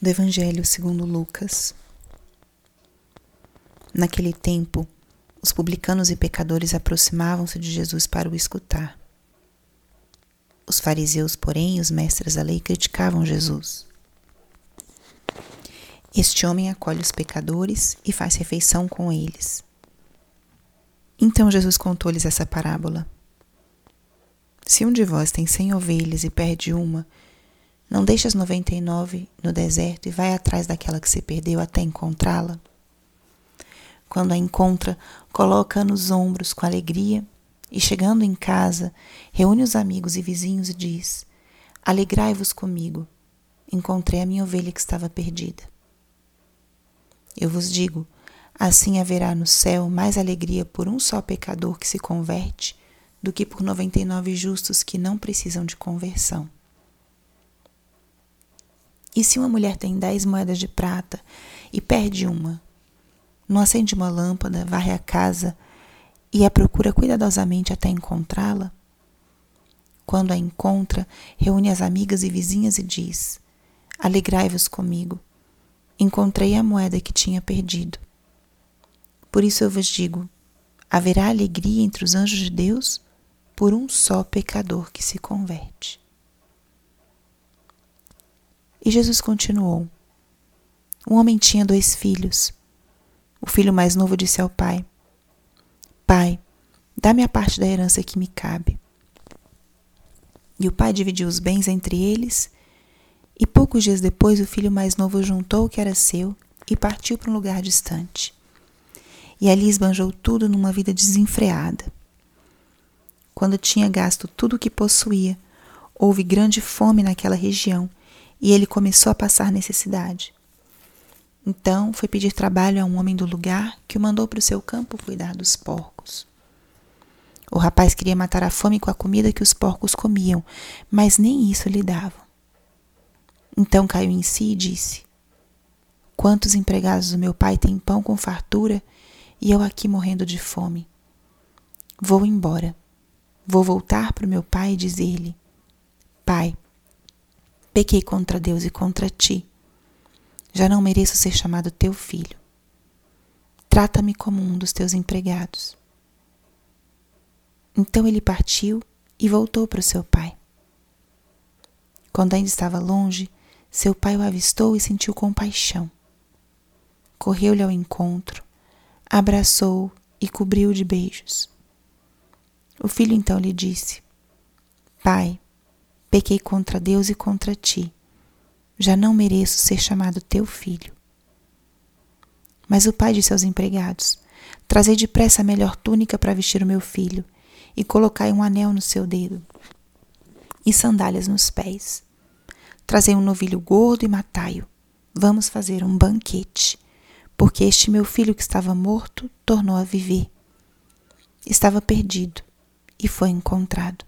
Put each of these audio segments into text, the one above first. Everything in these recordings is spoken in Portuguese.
do Evangelho segundo Lucas. Naquele tempo, os publicanos e pecadores aproximavam-se de Jesus para o escutar. Os fariseus, porém, e os mestres da lei criticavam Jesus. Este homem acolhe os pecadores e faz refeição com eles. Então Jesus contou-lhes essa parábola. Se um de vós tem cem ovelhas e perde uma, não deixe as noventa e nove no deserto e vai atrás daquela que se perdeu até encontrá-la? Quando a encontra, coloca-a nos ombros com alegria e, chegando em casa, reúne os amigos e vizinhos e diz: Alegrai-vos comigo, encontrei a minha ovelha que estava perdida. Eu vos digo: assim haverá no céu mais alegria por um só pecador que se converte do que por noventa e nove justos que não precisam de conversão. E se uma mulher tem dez moedas de prata e perde uma, não acende uma lâmpada, varre a casa e a procura cuidadosamente até encontrá-la? Quando a encontra, reúne as amigas e vizinhas e diz: Alegrai-vos comigo, encontrei a moeda que tinha perdido. Por isso eu vos digo: haverá alegria entre os anjos de Deus por um só pecador que se converte. E Jesus continuou: Um homem tinha dois filhos. O filho mais novo disse ao pai: Pai, dá-me a parte da herança que me cabe. E o pai dividiu os bens entre eles. E poucos dias depois, o filho mais novo juntou o que era seu e partiu para um lugar distante. E ali esbanjou tudo numa vida desenfreada. Quando tinha gasto tudo o que possuía, houve grande fome naquela região e ele começou a passar necessidade. Então foi pedir trabalho a um homem do lugar que o mandou para o seu campo cuidar dos porcos. O rapaz queria matar a fome com a comida que os porcos comiam, mas nem isso lhe davam. Então caiu em si e disse: Quantos empregados do meu pai têm pão com fartura e eu aqui morrendo de fome? Vou embora Vou voltar para o meu pai e dizer-lhe: Pai, pequei contra Deus e contra ti. Já não mereço ser chamado teu filho. Trata-me como um dos teus empregados. Então ele partiu e voltou para o seu pai. Quando ainda estava longe, seu pai o avistou e sentiu compaixão. Correu-lhe ao encontro, abraçou-o e cobriu-o de beijos. O filho então lhe disse: Pai, pequei contra Deus e contra ti. Já não mereço ser chamado teu filho. Mas o pai disse aos empregados: Trazei depressa a melhor túnica para vestir o meu filho, e colocai um anel no seu dedo, e sandálias nos pés. Trazei um novilho gordo e matai-o. Vamos fazer um banquete, porque este meu filho que estava morto tornou a viver. Estava perdido e foi encontrado.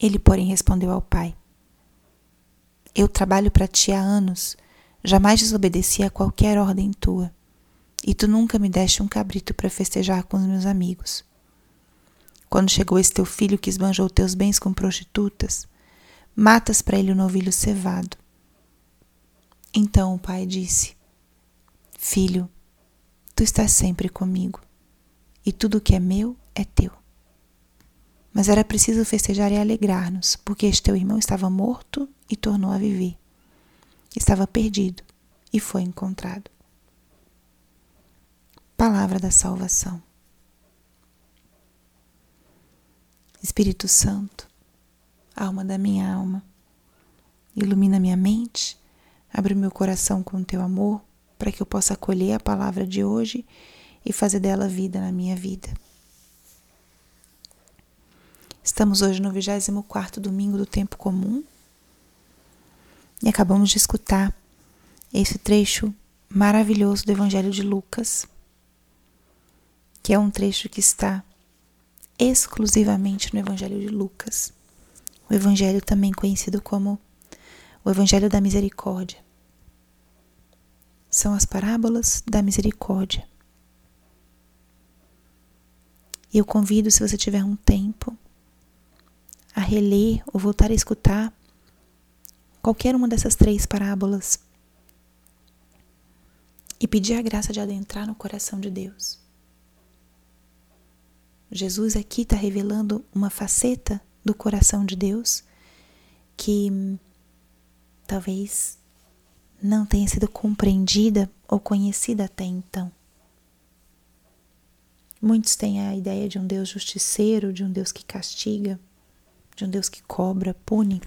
Ele, porém, respondeu ao pai: Eu trabalho para ti há anos, jamais desobedeci a qualquer ordem tua, e tu nunca me deste um cabrito para festejar com os meus amigos. Quando chegou esse teu filho que esbanjou teus bens com prostitutas, matas para ele o novilho cevado. Então o pai disse: Filho, tu estás sempre comigo, e tudo que é meu é teu. Mas era preciso festejar e alegrar-nos, porque este teu irmão estava morto e tornou a viver. Estava perdido e foi encontrado. Palavra da salvação. Espírito Santo, alma da minha alma, ilumina minha mente, abre meu coração com teu amor, para que eu possa acolher a palavra de hoje e fazer dela vida na minha vida. Estamos hoje no 24 domingo do tempo comum e acabamos de escutar esse trecho maravilhoso do Evangelho de Lucas, que é um trecho que está exclusivamente no Evangelho de Lucas, o Evangelho também conhecido como o Evangelho da Misericórdia. São as parábolas da misericórdia. E eu convido, se você tiver um tempo, a reler ou voltar a escutar qualquer uma dessas três parábolas e pedir a graça de adentrar no coração de Deus. Jesus aqui está revelando uma faceta do coração de Deus que talvez não tenha sido compreendida ou conhecida até então. Muitos têm a ideia de um Deus justiceiro, de um Deus que castiga, de um Deus que cobra, pune.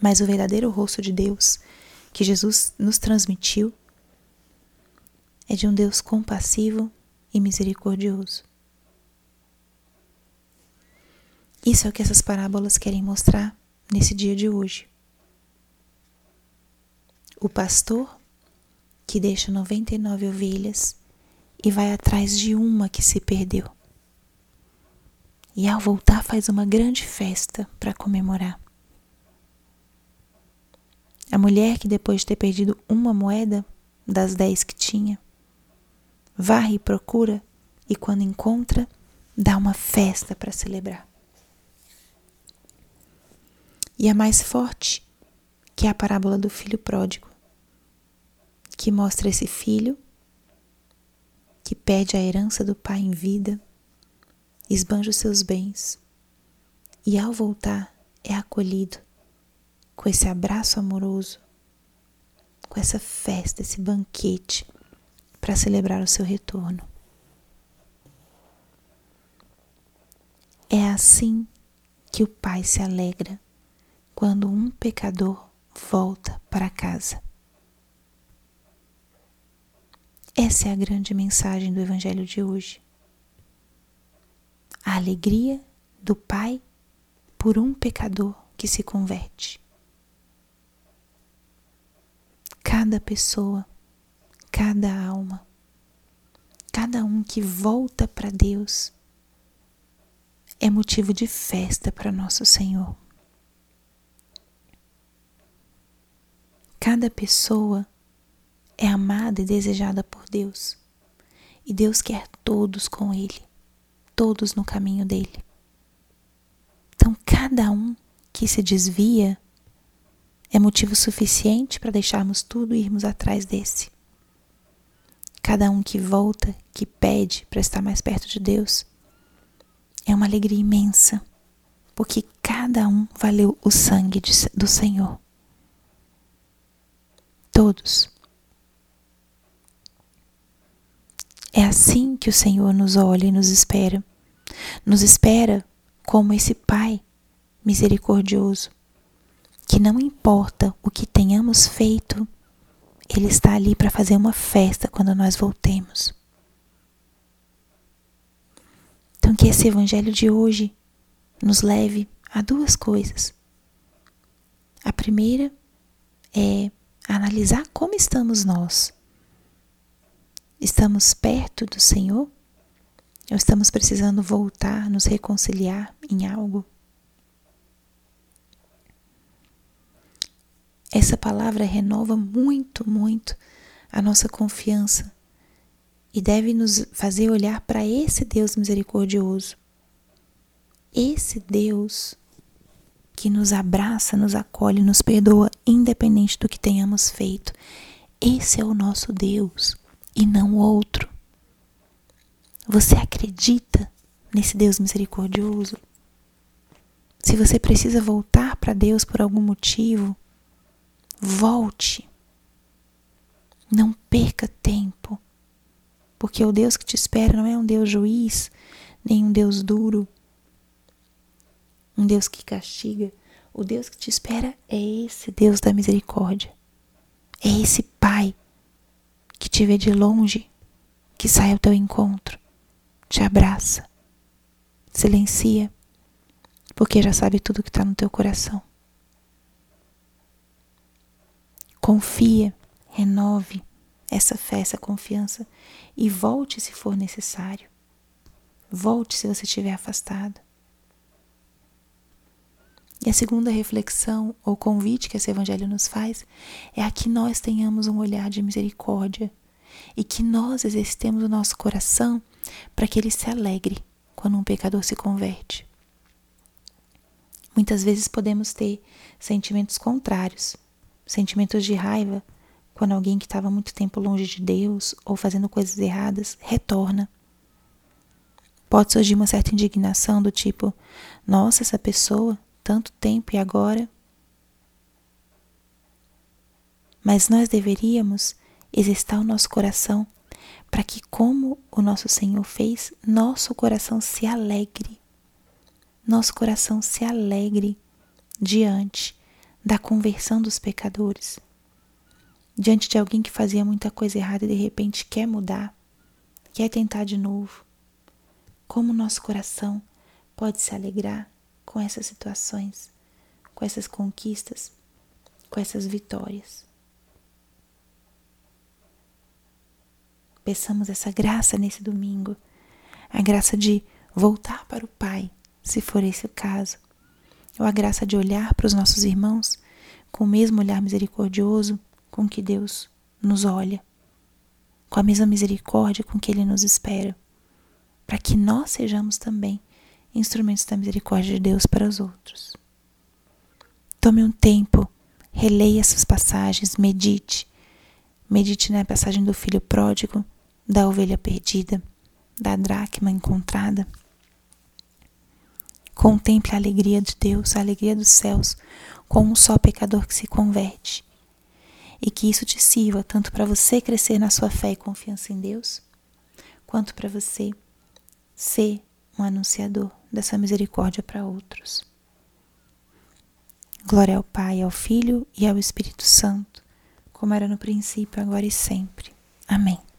Mas o verdadeiro rosto de Deus que Jesus nos transmitiu é de um Deus compassivo e misericordioso. Isso é o que essas parábolas querem mostrar nesse dia de hoje. O pastor que deixa 99 ovelhas e vai atrás de uma que se perdeu. E ao voltar faz uma grande festa para comemorar. A mulher que depois de ter perdido uma moeda das dez que tinha, varre e procura e quando encontra, dá uma festa para celebrar. E a mais forte, que é a parábola do filho pródigo, que mostra esse filho que pede a herança do pai em vida, esbanja os seus bens e ao voltar é acolhido com esse abraço amoroso, com essa festa, esse banquete para celebrar o seu retorno. É assim que o Pai se alegra quando um pecador volta para casa. Essa é a grande mensagem do Evangelho de hoje. Alegria do Pai por um pecador que se converte. Cada pessoa cada alma, cada um que volta para Deus, é motivo de festa para nosso Senhor. Cada pessoa é amada e desejada por Deus, e Deus quer todos com Ele, todos no caminho dele. Então, cada um que se desvia é motivo suficiente para deixarmos tudo e irmos atrás desse. Cada um que volta, que pede para estar mais perto de Deus, é uma alegria imensa, porque cada um valeu o sangue de, do Senhor. Todos. É assim que o Senhor nos olha e nos espera. Nos espera como esse Pai misericordioso, que não importa o que tenhamos feito, ele está ali para fazer uma festa quando nós voltemos. Então, que esse evangelho de hoje nos leve a duas coisas. A primeira é analisar como estamos nós. Estamos perto do Senhor? Ou estamos precisando voltar, nos reconciliar em algo? Essa palavra renova muito, muito a nossa confiança e deve nos fazer olhar para esse Deus misericordioso. Esse Deus que nos abraça, nos acolhe, nos perdoa, independente do que tenhamos feito. Esse é o nosso Deus e não outro. Você acredita nesse Deus misericordioso? Se você precisa voltar para Deus por algum motivo, Volte. Não perca tempo. Porque o Deus que te espera não é um Deus juiz, nem um Deus duro, um Deus que castiga. O Deus que te espera é esse Deus da misericórdia. É esse Pai que te vê de longe, que sai ao teu encontro, te abraça, silencia, porque já sabe tudo que está no teu coração. Confia, renove essa fé, essa confiança e volte se for necessário. Volte se você estiver afastado. E a segunda reflexão ou convite que esse evangelho nos faz é a que nós tenhamos um olhar de misericórdia e que nós exercitemos o nosso coração para que ele se alegre quando um pecador se converte. Muitas vezes podemos ter sentimentos contrários, sentimentos de raiva quando alguém que estava muito tempo longe de Deus ou fazendo coisas erradas retorna. Pode surgir uma certa indignação do tipo: nossa, essa pessoa tanto tempo e agora? Mas nós deveríamos exercitar o nosso coração para que, como o nosso Senhor fez, nosso coração se alegre. Nosso coração se alegre diante da conversão dos pecadores. Diante de alguém que fazia muita coisa errada e de repente quer mudar, quer tentar de novo. Como nosso coração pode se alegrar com essas situações, com essas conquistas, com essas vitórias. Peçamos essa graça nesse domingo, a graça de voltar para o Pai, se for esse o caso, ou a graça de olhar para os nossos irmãos com o mesmo olhar misericordioso com que Deus nos olha, com a mesma misericórdia com que Ele nos espera, para que nós sejamos também instrumentos da misericórdia de Deus para os outros. Tome um tempo, releia essas passagens, medite. Medite na passagem do filho pródigo, da ovelha perdida, da dracma encontrada. Contemple a alegria de Deus, a alegria dos céus, com um só pecador que se converte. E que isso te sirva tanto para você crescer na sua fé e confiança em Deus, quanto para você ser um anunciador dessa misericórdia para outros. Glória ao Pai, ao Filho e ao Espírito Santo, como era no princípio, agora e sempre. Amém.